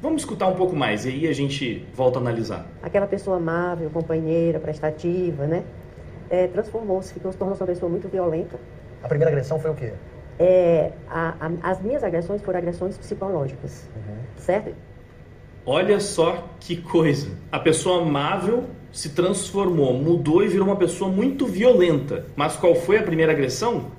Vamos escutar um pouco mais e aí a gente volta a analisar. Aquela pessoa amável, companheira, prestativa, né? É, transformou-se, ficou, se tornou uma pessoa muito violenta. A primeira agressão foi o quê? É, a, a, as minhas agressões foram agressões psicológicas, uhum. certo? Olha só que coisa. A pessoa amável se transformou, mudou e virou uma pessoa muito violenta. Mas qual foi a primeira agressão?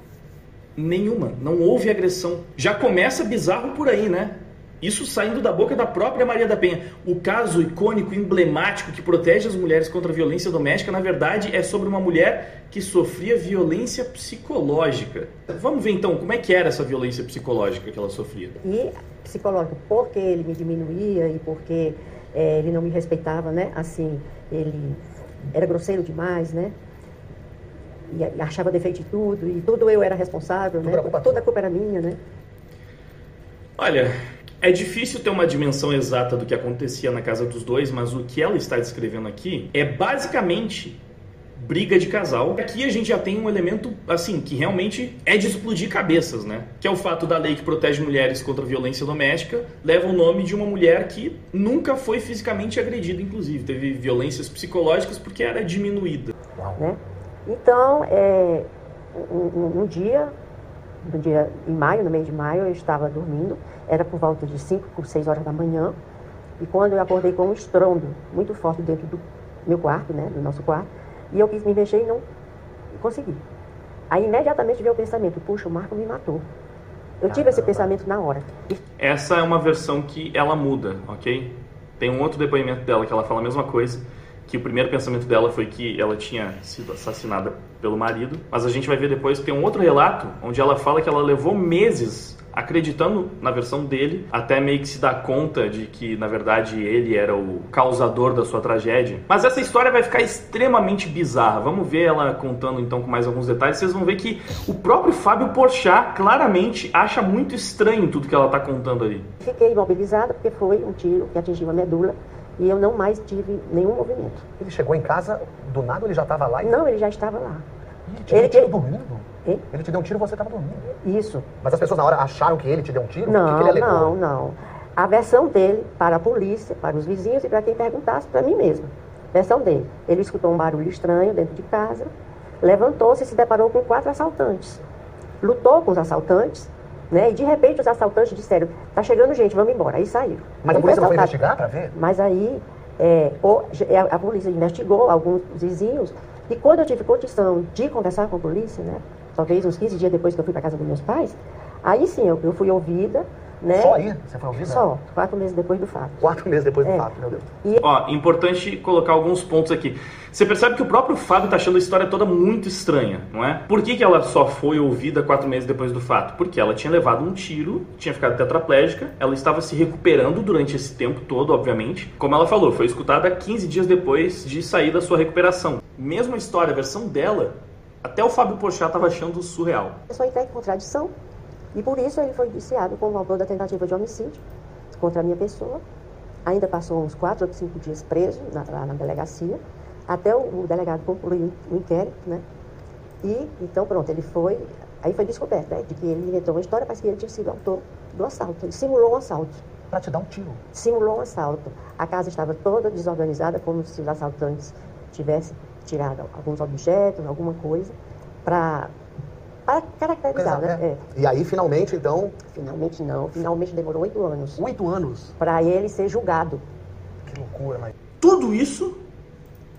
Nenhuma. Não houve agressão. Já começa bizarro por aí, né? Isso saindo da boca da própria Maria da Penha. O caso icônico, emblemático, que protege as mulheres contra a violência doméstica, na verdade, é sobre uma mulher que sofria violência psicológica. Vamos ver então como é que era essa violência psicológica que ela sofria. E psicológica, porque ele me diminuía e porque é, ele não me respeitava, né? Assim, ele era grosseiro demais, né? E achava defeito de tudo, e tudo eu era responsável, tudo né? Toda a culpa era minha, né? Olha, é difícil ter uma dimensão exata do que acontecia na casa dos dois, mas o que ela está descrevendo aqui é basicamente briga de casal. Aqui a gente já tem um elemento assim que realmente é de explodir cabeças, né? Que é o fato da lei que protege mulheres contra a violência doméstica leva o nome de uma mulher que nunca foi fisicamente agredida, inclusive teve violências psicológicas porque era diminuída. Né? Então, é, um, um, dia, um dia em maio, no mês de maio, eu estava dormindo era por volta de 5 por 6 horas da manhã. E quando eu acordei com um estrondo muito forte dentro do meu quarto, né, do nosso quarto, e eu quis me mexer e não consegui. Aí imediatamente veio o pensamento, puxa, o Marco me matou. Eu tive esse pensamento na hora. Essa é uma versão que ela muda, ok? Tem um outro depoimento dela que ela fala a mesma coisa, que o primeiro pensamento dela foi que ela tinha sido assassinada pelo marido, mas a gente vai ver depois que tem um outro relato onde ela fala que ela levou meses acreditando na versão dele, até meio que se dá conta de que, na verdade, ele era o causador da sua tragédia. Mas essa história vai ficar extremamente bizarra. Vamos ver ela contando então com mais alguns detalhes. Vocês vão ver que o próprio Fábio Porchat claramente acha muito estranho tudo que ela está contando ali. Fiquei imobilizada porque foi um tiro que atingiu a medula e eu não mais tive nenhum movimento. Ele chegou em casa do nada ele já estava lá? E... Não, ele já estava lá. Ele, ele, ele... dormindo? Hein? Ele te deu um tiro e você estava dormindo. Isso. Mas as pessoas na hora acharam que ele te deu um tiro? Não, que que ele não, não. A versão dele para a polícia, para os vizinhos e para quem perguntasse, para mim mesma. Versão dele. Ele escutou um barulho estranho dentro de casa, levantou-se e se deparou com quatro assaltantes. Lutou com os assaltantes, né? E de repente os assaltantes disseram: tá chegando gente, vamos embora. Aí saíram. Mas a polícia não foi investigar para ver? Mas aí é, é, a polícia investigou alguns vizinhos e quando eu tive condição de conversar com a polícia, né? talvez uns 15 dias depois que eu fui para casa dos meus pais, aí sim eu, eu fui ouvida. Né? Só aí? Você foi ouvida? Só, quatro meses depois do fato. Quatro meses depois do é. fato, meu Deus. E... Ó, importante colocar alguns pontos aqui. Você percebe que o próprio Fábio tá achando a história toda muito estranha, não é? Por que, que ela só foi ouvida quatro meses depois do fato? Porque ela tinha levado um tiro, tinha ficado tetraplégica, ela estava se recuperando durante esse tempo todo, obviamente. Como ela falou, foi escutada 15 dias depois de sair da sua recuperação. Mesma história, a versão dela até o Fábio Pochá estava achando surreal. É só entrar em contradição. E por isso ele foi indiciado como autor da tentativa de homicídio contra a minha pessoa. Ainda passou uns quatro ou cinco dias preso na, lá na delegacia, até o, o delegado concluir o inquérito, né? E, então, pronto, ele foi... Aí foi descoberto, né? De que ele inventou uma história, mas que ele tinha sido autor do assalto. Ele simulou um assalto. Para te dar um tiro? Simulou um assalto. A casa estava toda desorganizada, como se os assaltantes tivessem tirado alguns objetos, alguma coisa, para caracterizar, né? É. E aí, finalmente, então... Finalmente não. Finalmente demorou oito anos. Oito anos? Para ele ser julgado. Que loucura, mas... Tudo isso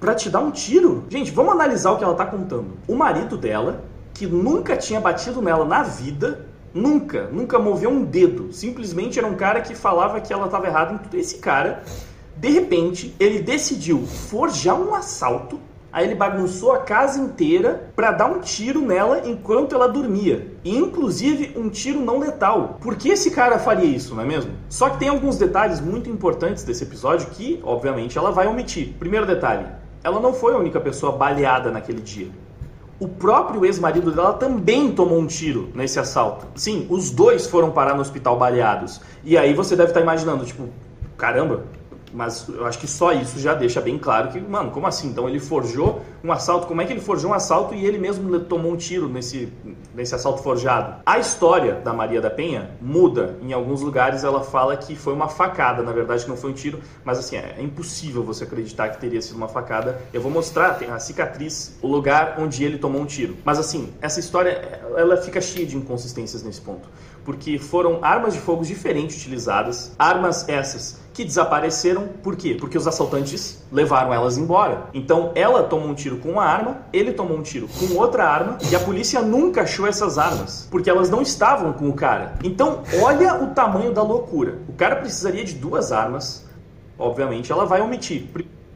para te dar um tiro? Gente, vamos analisar o que ela tá contando. O marido dela, que nunca tinha batido nela na vida, nunca, nunca moveu um dedo. Simplesmente era um cara que falava que ela estava errada em tudo. Esse cara, de repente, ele decidiu forjar um assalto Aí ele bagunçou a casa inteira para dar um tiro nela enquanto ela dormia. E inclusive um tiro não letal. Por que esse cara faria isso, não é mesmo? Só que tem alguns detalhes muito importantes desse episódio que, obviamente, ela vai omitir. Primeiro detalhe: ela não foi a única pessoa baleada naquele dia. O próprio ex-marido dela também tomou um tiro nesse assalto. Sim, os dois foram parar no hospital baleados. E aí você deve estar imaginando, tipo, caramba, Mas eu acho que só isso já deixa bem claro que, mano, como assim? Então ele forjou um assalto. Como é que ele forjou um assalto e ele mesmo tomou um tiro nesse, nesse assalto forjado? A história da Maria da Penha muda. Em alguns lugares ela fala que foi uma facada, na verdade que não foi um tiro, mas assim, é, é impossível você acreditar que teria sido uma facada. Eu vou mostrar, tem a cicatriz, o lugar onde ele tomou um tiro. Mas assim, essa história, ela fica cheia de inconsistências nesse ponto. Porque foram armas de fogo diferentes utilizadas, armas essas que desapareceram. Por quê? Porque os assaltantes levaram elas embora. Então ela tomou um tiro com uma arma, ele tomou um tiro com outra arma e a polícia nunca achou essas armas, porque elas não estavam com o cara. Então olha o tamanho da loucura. O cara precisaria de duas armas. Obviamente ela vai omitir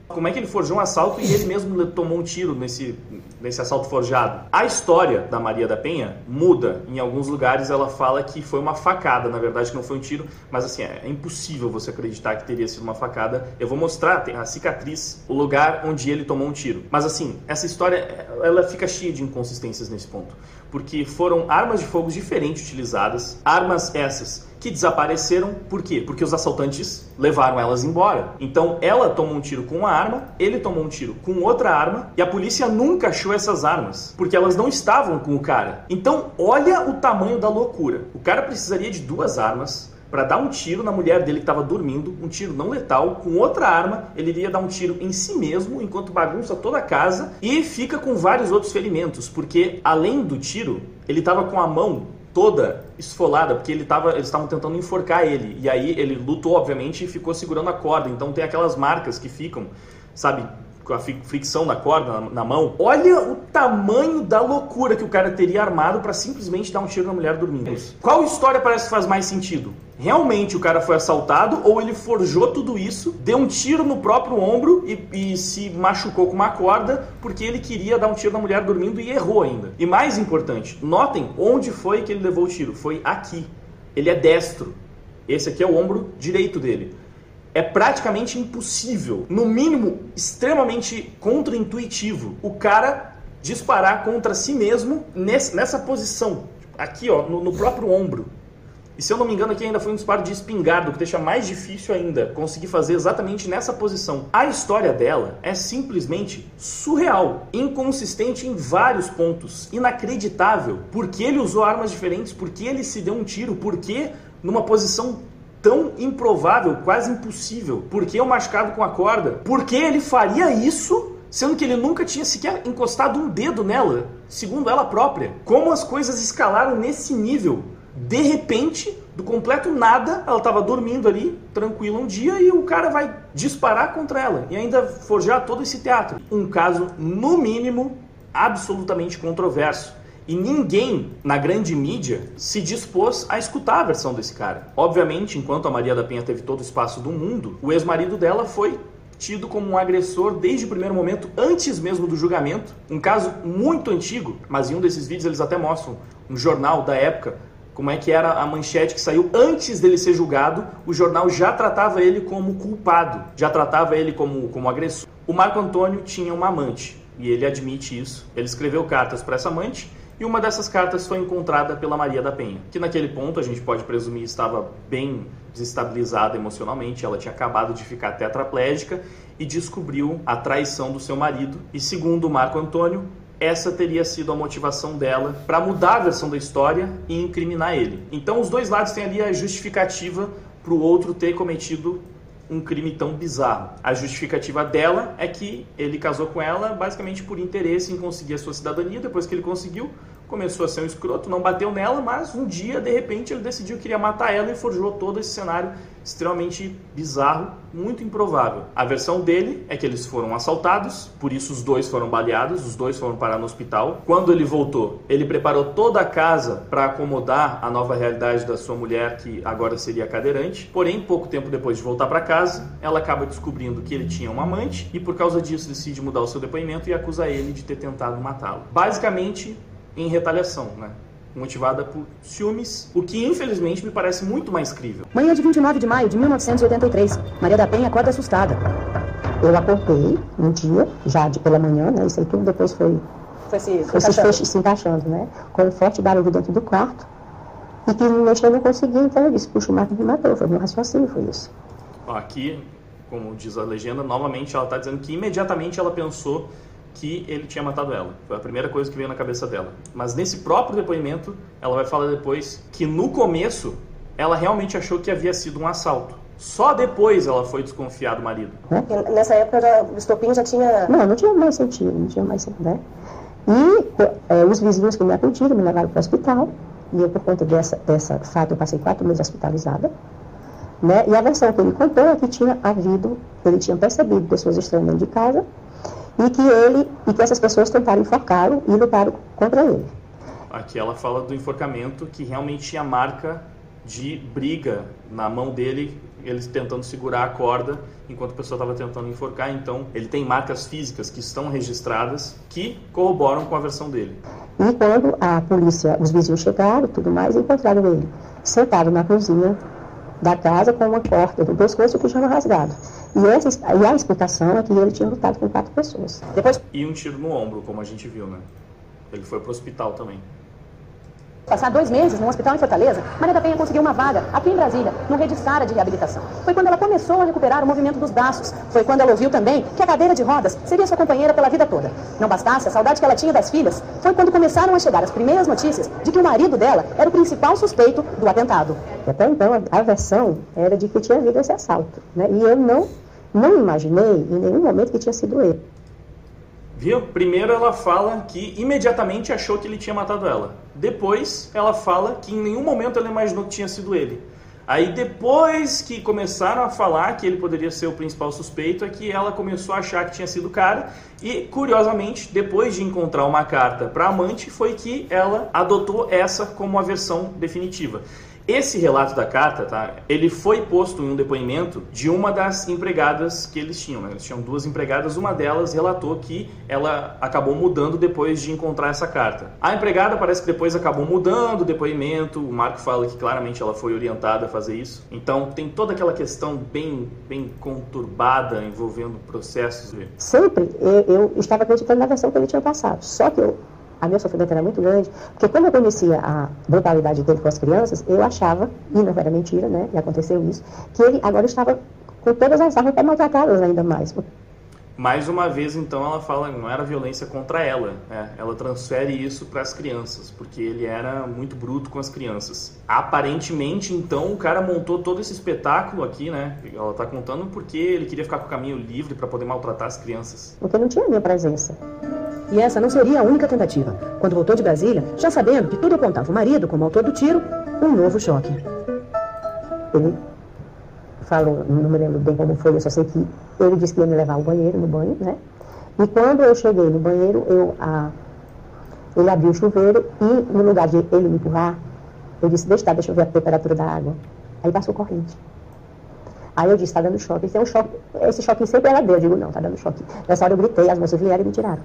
como é que ele forjou um assalto e ele mesmo tomou um tiro nesse, nesse assalto forjado. A história da Maria da Penha muda. Em alguns lugares ela fala que foi uma facada, na verdade que não foi um tiro, mas assim, é, é impossível você acreditar que teria sido uma facada. Eu vou mostrar, a cicatriz, o lugar onde ele tomou um tiro. Mas assim, essa história, ela fica cheia de inconsistências nesse ponto. Porque foram armas de fogo diferentes utilizadas, armas essas que desapareceram. Por quê? Porque os assaltantes levaram elas embora. Então ela tomou um tiro com uma arma, ele tomou um tiro com outra arma e a polícia nunca achou essas armas, porque elas não estavam com o cara. Então olha o tamanho da loucura. O cara precisaria de duas armas, para dar um tiro na mulher dele que estava dormindo, um tiro não letal, com outra arma, ele iria dar um tiro em si mesmo enquanto bagunça toda a casa e fica com vários outros ferimentos, porque além do tiro, ele estava com a mão toda esfolada, porque ele tava, eles estavam tentando enforcar ele. E aí ele lutou, obviamente, e ficou segurando a corda. Então tem aquelas marcas que ficam, sabe, com a fricção da corda na, na, mão. Olha o tamanho da loucura que o cara teria armado para simplesmente dar um tiro na mulher dormindo. Qual história parece que faz mais sentido? Realmente o cara foi assaltado ou ele forjou tudo isso, deu um tiro no próprio ombro e, e se machucou com uma corda porque ele queria dar um tiro na mulher dormindo e errou ainda. E mais importante, notem onde foi que ele levou o tiro. Foi aqui. Ele é destro. Esse aqui é o ombro direito dele é praticamente impossível, no mínimo extremamente contraintuitivo, o cara disparar contra si mesmo nessa posição, aqui ó, no, no próprio ombro. E se eu não me engano, aqui ainda foi um disparo de espingarda, o que deixa mais difícil ainda conseguir fazer exatamente nessa posição. A história dela é simplesmente surreal, inconsistente em vários pontos, inacreditável. Porque ele usou armas diferentes, porque ele se deu um tiro, porque numa posição tão improvável, quase impossível. Por que o machucado com a corda? Por que ele faria isso, sendo que ele nunca tinha sequer encostado um dedo nela, segundo ela própria? Como as coisas escalaram nesse nível? De repente, do completo nada, ela estava dormindo ali, tranquila um dia, e o cara vai disparar contra ela e ainda forjar todo esse teatro. Um caso, no mínimo, absolutamente controverso. E ninguém na grande mídia se dispôs a escutar a versão desse cara. Obviamente, enquanto a Maria da Penha teve todo o espaço do mundo, o ex-marido dela foi tido como um agressor desde o primeiro momento, antes mesmo do julgamento. Um caso muito antigo, mas em um desses vídeos eles até mostram um jornal da época como é que era a manchete que saiu antes dele ser julgado, o jornal já tratava ele como culpado, já tratava ele como, como agressor. O Marco Antônio tinha uma amante, e ele admite isso. Ele escreveu cartas para essa amante e uma dessas cartas foi encontrada pela Maria da Penha, que naquele ponto a gente pode presumir estava bem desestabilizada emocionalmente, ela tinha acabado de ficar tetraplégica e descobriu a traição do seu marido. E segundo Marco Antônio, essa teria sido a motivação dela para mudar a versão da história e incriminar ele. Então os dois lados têm ali a justificativa para o outro ter cometido um crime tão bizarro. A justificativa dela é que ele casou com ela basicamente por interesse em conseguir a sua cidadania. Depois que ele conseguiu, começou a ser um escroto, não bateu nela, mas um dia, de repente, ele decidiu que queria matar ela e forjou todo esse cenário extremamente bizarro, muito improvável. A versão dele é que eles foram assaltados, por isso os dois foram baleados, os dois foram parar no hospital. Quando ele voltou, ele preparou toda a casa para acomodar a nova realidade da sua mulher, que agora seria cadeirante. Porém, pouco tempo depois de voltar para casa, ela acaba descobrindo que ele tinha uma amante e por causa disso decide mudar o seu depoimento e acusa ele de ter tentado matá-lo. Basicamente, em retaliação, né? motivada por ciúmes, o que infelizmente me parece muito mais crível. Manhã de 29 de maio de 1983, Maria da Penha acorda assustada. Eu acordei um dia, já de pela manhã, né? Isso aí tudo depois foi, foi, se, foi, se, se encaixando, né? Com um forte barulho dentro do quarto. E que no eu não consegui, então eu disse, puxa, o Marco me matou. Foi meu raciocínio, foi isso. Aqui como diz a legenda, novamente ela está dizendo que imediatamente ela pensou que ele tinha matado ela. Foi a primeira coisa que veio na cabeça dela. Mas nesse próprio depoimento, ela vai falar depois que no começo ela realmente achou que havia sido um assalto. Só depois ela foi desconfiar do marido. Nessa época já, o estopim já tinha. Não, não tinha mais sentido, não tinha mais sentido, né? E é, os vizinhos que me acudiram me levaram para o hospital. E eu, por conta dessa, dessa fato, eu passei quatro meses hospitalizada. Né? E a versão que ele contou é que tinha havido, ele tinha percebido pessoas estranhas dentro de casa e que ele e que essas pessoas tentaram enforcá-lo e lutaram contra ele. Aqui ela fala do enforcamento que realmente tinha marca de briga na mão dele, eles tentando segurar a corda enquanto a pessoa estava tentando enforcar. Então, ele tem marcas físicas que estão registradas que corroboram com a versão dele. E quando a polícia, os vizinhos chegaram, tudo mais, encontraram ele sentado na cozinha da casa com uma corda do pescoço e o pijama rasgado. E, essa, e a explicação é que ele tinha lutado com quatro pessoas. Depois... E um tiro no ombro, como a gente viu, né? Ele foi para o hospital também. Passar dois meses num hospital em Fortaleza, Maria da Penha conseguiu uma vaga aqui em Brasília, no Rede Sara de Reabilitação. Foi quando ela começou a recuperar o movimento dos braços. Foi quando ela ouviu também que a cadeira de rodas seria sua companheira pela vida toda. Não bastasse a saudade que ela tinha das filhas, foi quando começaram a chegar as primeiras notícias de que o marido dela era o principal suspeito do atentado. Até então, a versão era de que tinha havido esse assalto. Né? E eu não, não imaginei em nenhum momento que tinha sido ele. Viu? Primeiro ela fala que imediatamente achou que ele tinha matado ela. Depois ela fala que em nenhum momento ela imaginou que tinha sido ele. Aí depois que começaram a falar que ele poderia ser o principal suspeito, é que ela começou a achar que tinha sido o cara. E curiosamente, depois de encontrar uma carta para amante, foi que ela adotou essa como a versão definitiva. Esse relato da carta, tá? Ele foi posto em um depoimento de uma das empregadas que eles tinham. Né? Eles tinham duas empregadas, uma delas relatou que ela acabou mudando depois de encontrar essa carta. A empregada parece que depois acabou mudando o depoimento. O Marco fala que claramente ela foi orientada a fazer isso. Então tem toda aquela questão bem, bem conturbada envolvendo processos. Sempre eu, eu estava acreditando na versão que ele tinha passado. Só que eu a minha sofrimento era muito grande, porque quando eu conhecia a brutalidade dele com as crianças, eu achava, e não era mentira, né, e aconteceu isso, que ele agora estava com todas as armas para maltratá-las ainda mais. Mais uma vez, então, ela fala não era violência contra ela, né? ela transfere isso para as crianças, porque ele era muito bruto com as crianças. Aparentemente, então, o cara montou todo esse espetáculo aqui, né? Ela está contando porque ele queria ficar com o caminho livre para poder maltratar as crianças. Porque não tinha minha presença. E essa não seria a única tentativa. Quando voltou de Brasília, já sabendo que tudo apontava o marido como autor do tiro, um novo choque. Ele falou, não me lembro bem como foi, eu só sei que ele disse que ia me levar ao banheiro, no banho, né? E quando eu cheguei no banheiro, eu, a, ele abriu o chuveiro e, no lugar de ele me empurrar, eu disse, deixa, deixa eu ver a temperatura da água. Aí passou corrente. Aí eu disse, está dando choque. Esse, é um choque. esse choque sempre era dele. Eu digo, não, está dando choque. Nessa hora eu gritei, as moças vieram e me tiraram.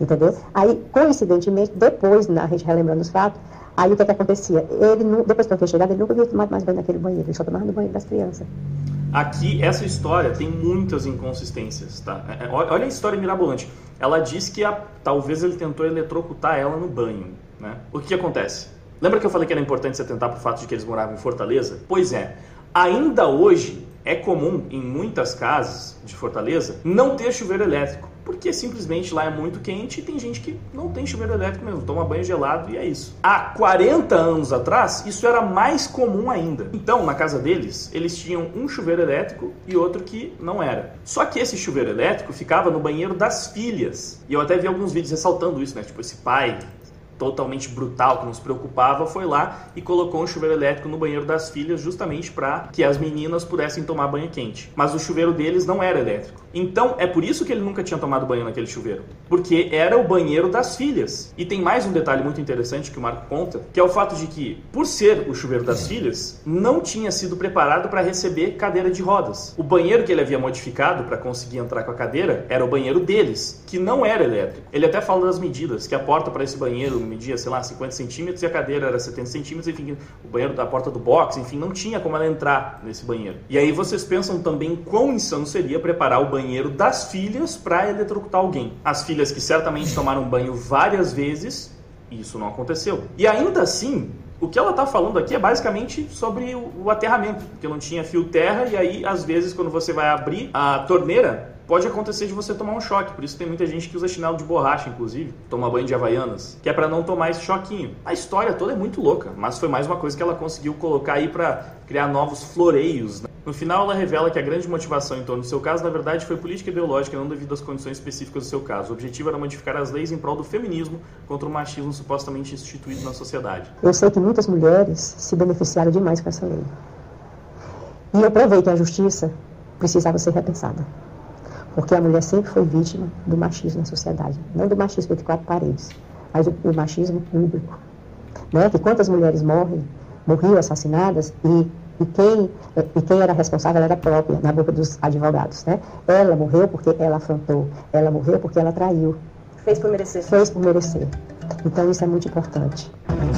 Entendeu? Aí, coincidentemente, depois, na gente relembrando os fatos, aí o que, é que acontecia? Ele, depois que eu tinha chegado, ele nunca havia tomado mais banho naquele banheiro, ele só tomava no banheiro das crianças. Aqui, essa história tem muitas inconsistências, tá? É, é, olha a história mirabolante. Ela diz que a, talvez ele tentou eletrocutar ela no banho, né? O que, que acontece? Lembra que eu falei que era importante se atentar para o fato de que eles moravam em Fortaleza? Pois é, ainda hoje é comum em muitas casas de Fortaleza não ter chuveiro elétrico porque simplesmente lá é muito quente e tem gente que não tem chuveiro elétrico mesmo, toma banho gelado e é isso. Há 40 anos atrás, isso era mais comum ainda. Então, na casa deles, eles tinham um chuveiro elétrico e outro que não era. Só que esse chuveiro elétrico ficava no banheiro das filhas. E eu até vi alguns vídeos ressaltando isso, né? Tipo, esse pai totalmente brutal, que não se preocupava, foi lá e colocou um chuveiro elétrico no banheiro das filhas justamente para que as meninas pudessem tomar banho quente. Mas o chuveiro deles não era elétrico. Então é por isso que ele nunca tinha tomado banho naquele chuveiro, porque era o banheiro das filhas. E tem mais um detalhe muito interessante que o Marco conta, que é o fato de que, por ser o chuveiro das filhas, não tinha sido preparado para receber cadeira de rodas. O banheiro que ele havia modificado para conseguir entrar com a cadeira era o banheiro deles, que não era elétrico. Ele até fala das medidas, que a porta para esse banheiro media, sei lá, 50 centímetros e a cadeira era 70 centímetros, enfim, o banheiro da porta do box, enfim, não tinha como ela entrar nesse banheiro. E aí vocês pensam também quão insano seria preparar o banheiro das filhas para eletrocutar alguém. As filhas que certamente tomaram banho várias vezes, isso não aconteceu. E ainda assim, O que ela está falando aqui é basicamente sobre o aterramento, porque não tinha fio terra e aí às vezes quando você vai abrir a torneira pode acontecer de você tomar um choque. Por isso tem muita gente que usa chinelo de borracha, inclusive, toma banho de havaianas, que é para não tomar esse choquinho. A história toda é muito louca, mas foi mais uma coisa que ela conseguiu colocar aí para criar novos floreios. Né? No final, ela revela que a grande motivação em torno do seu caso, na verdade, foi política ideológica, não devido às condições específicas do seu caso. O objetivo era modificar as leis em prol do feminismo contra o machismo supostamente instituído na sociedade. Eu sei que muitas mulheres se beneficiaram demais com essa lei. E eu provei que a justiça precisava ser repensada. Porque a mulher sempre foi vítima do machismo na sociedade. Não do machismo entre quatro paredes, mas o, machismo público. Né? Que quantas mulheres morrem, morriam assassinadas e, e, quem, e quem era responsável era própria, na boca dos advogados. Né? Ela morreu porque ela afrontou, ela morreu porque ela traiu. Fez por merecer. Fez por merecer. Então isso é muito importante.